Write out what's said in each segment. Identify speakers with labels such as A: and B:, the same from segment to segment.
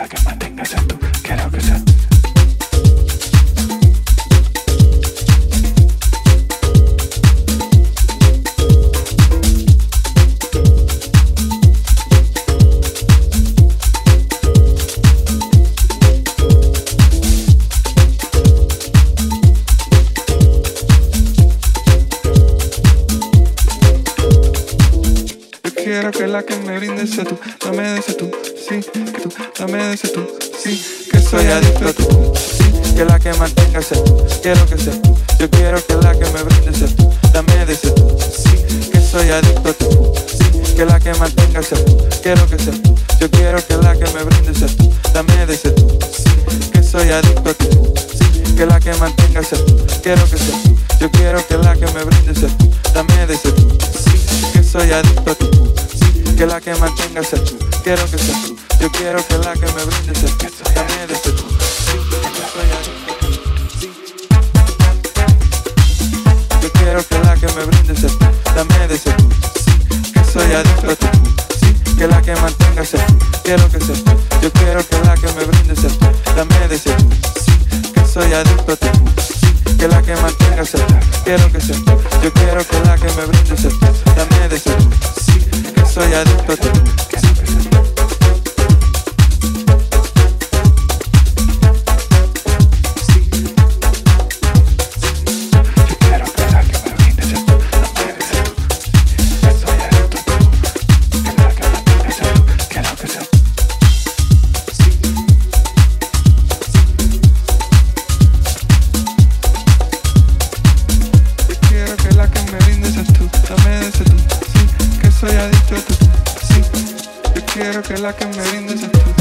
A: la que mantengas en tu quiero que sea quiero que la que me brindes sea tú, dame de ese tú, sí, que tú, dame de ese tú, sí, que soy adicto a tú, sí, que la que mantenga sea tú, quiero que sea tú, yo quiero que la que me brindes sea tú, dame de ese tú, sí, que soy adicto a tú, sí, que la que mantenga sea tú, quiero que sea tú, yo quiero que la que me brindes sea tú, dame de ese tú, sí, que soy adicto a tú, sí, que la que mantenga sea tú, quiero que sea tú, yo quiero que la que me brindes sea tú, dame de ese tú, sí, que soy adicto a tú, que la que mantenga sea tú, quiero que sea tú, yo quiero que la que me brindes sea tú, dame de ese tú. Yo quiero que la que me brindes sea tú, dame de ese tú, sí, que soy adicto a sí, que la que mantenga sea tú, quiero que sea tú, yo quiero que la que me brindes sea tú, dame de ese tú, que soy adicto a sí, que la que mantenga sea tú, quiero que sea tú, yo quiero que la que soy que la que me brindes seas tú,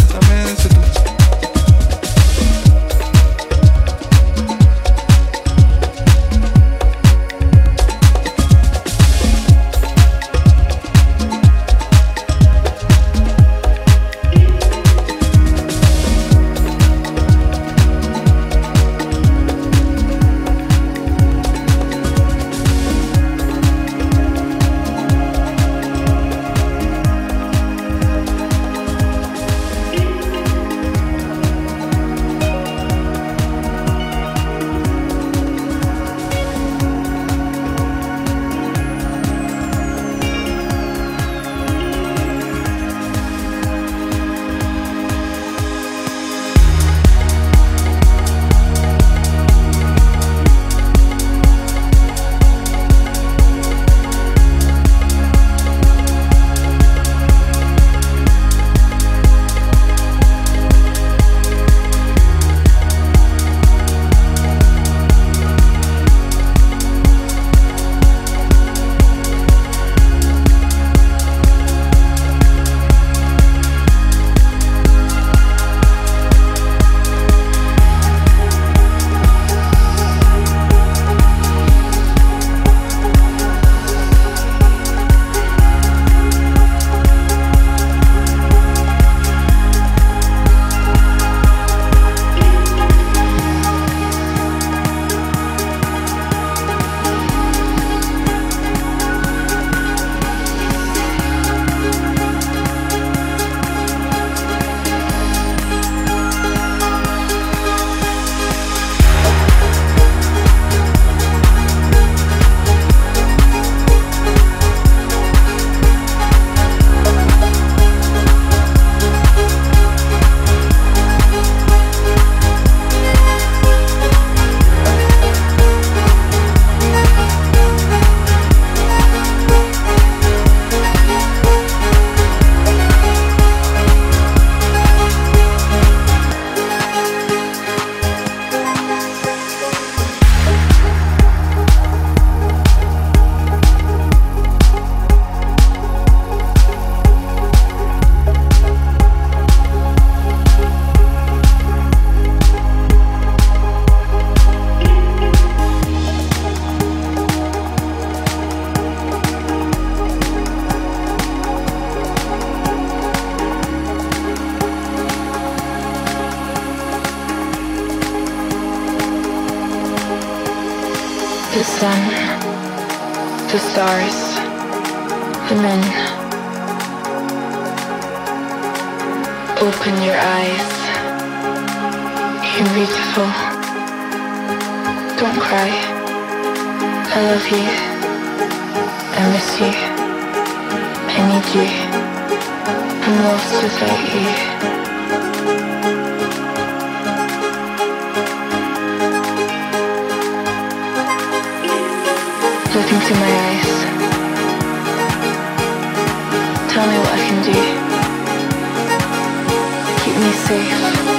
B: the sun, the stars, the men. Open your eyes. You're beautiful. Don't cry. I love you. I miss you. I need you. I'm lost without you. Look into my eyes. Tell me what I can do. Keep me safe.